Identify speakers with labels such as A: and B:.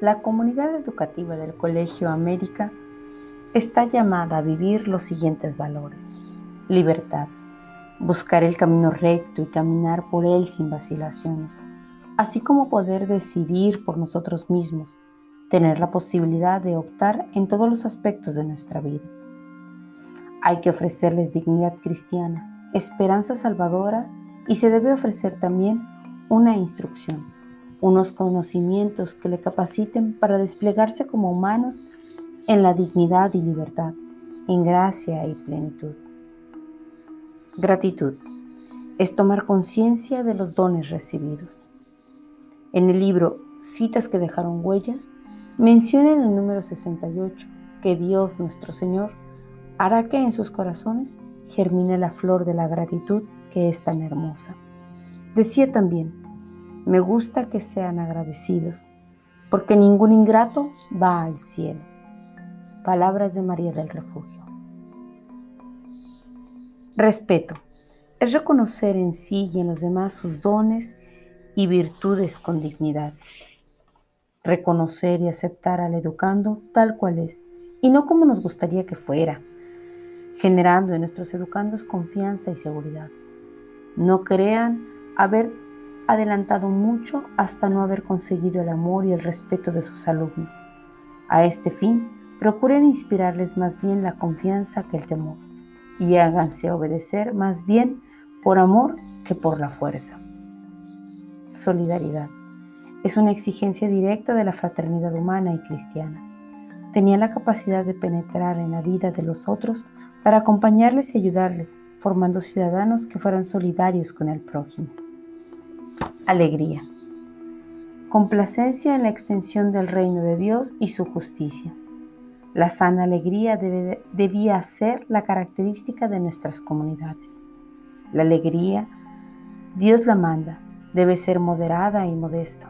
A: La comunidad educativa del Colegio América está llamada a vivir los siguientes valores. Libertad. Buscar el camino recto y caminar por él sin vacilaciones, así como poder decidir por nosotros mismos, tener la posibilidad de optar en todos los aspectos de nuestra vida. Hay que ofrecerles dignidad cristiana, esperanza salvadora y se debe ofrecer también una instrucción unos conocimientos que le capaciten para desplegarse como humanos en la dignidad y libertad, en gracia y plenitud. Gratitud es tomar conciencia de los dones recibidos. En el libro Citas que dejaron huellas, menciona en el número 68 que Dios nuestro Señor hará que en sus corazones germine la flor de la gratitud que es tan hermosa. Decía también, me gusta que sean agradecidos, porque ningún ingrato va al cielo. Palabras de María del Refugio. Respeto es reconocer en sí y en los demás sus dones y virtudes con dignidad. Reconocer y aceptar al educando tal cual es y no como nos gustaría que fuera, generando en nuestros educandos confianza y seguridad. No crean haber adelantado mucho hasta no haber conseguido el amor y el respeto de sus alumnos. A este fin, procuren inspirarles más bien la confianza que el temor y háganse obedecer más bien por amor que por la fuerza. Solidaridad. Es una exigencia directa de la fraternidad humana y cristiana. Tenía la capacidad de penetrar en la vida de los otros para acompañarles y ayudarles, formando ciudadanos que fueran solidarios con el prójimo. Alegría. Complacencia en la extensión del reino de Dios y su justicia. La sana alegría debía ser la característica de nuestras comunidades. La alegría, Dios la manda, debe ser moderada y modesta.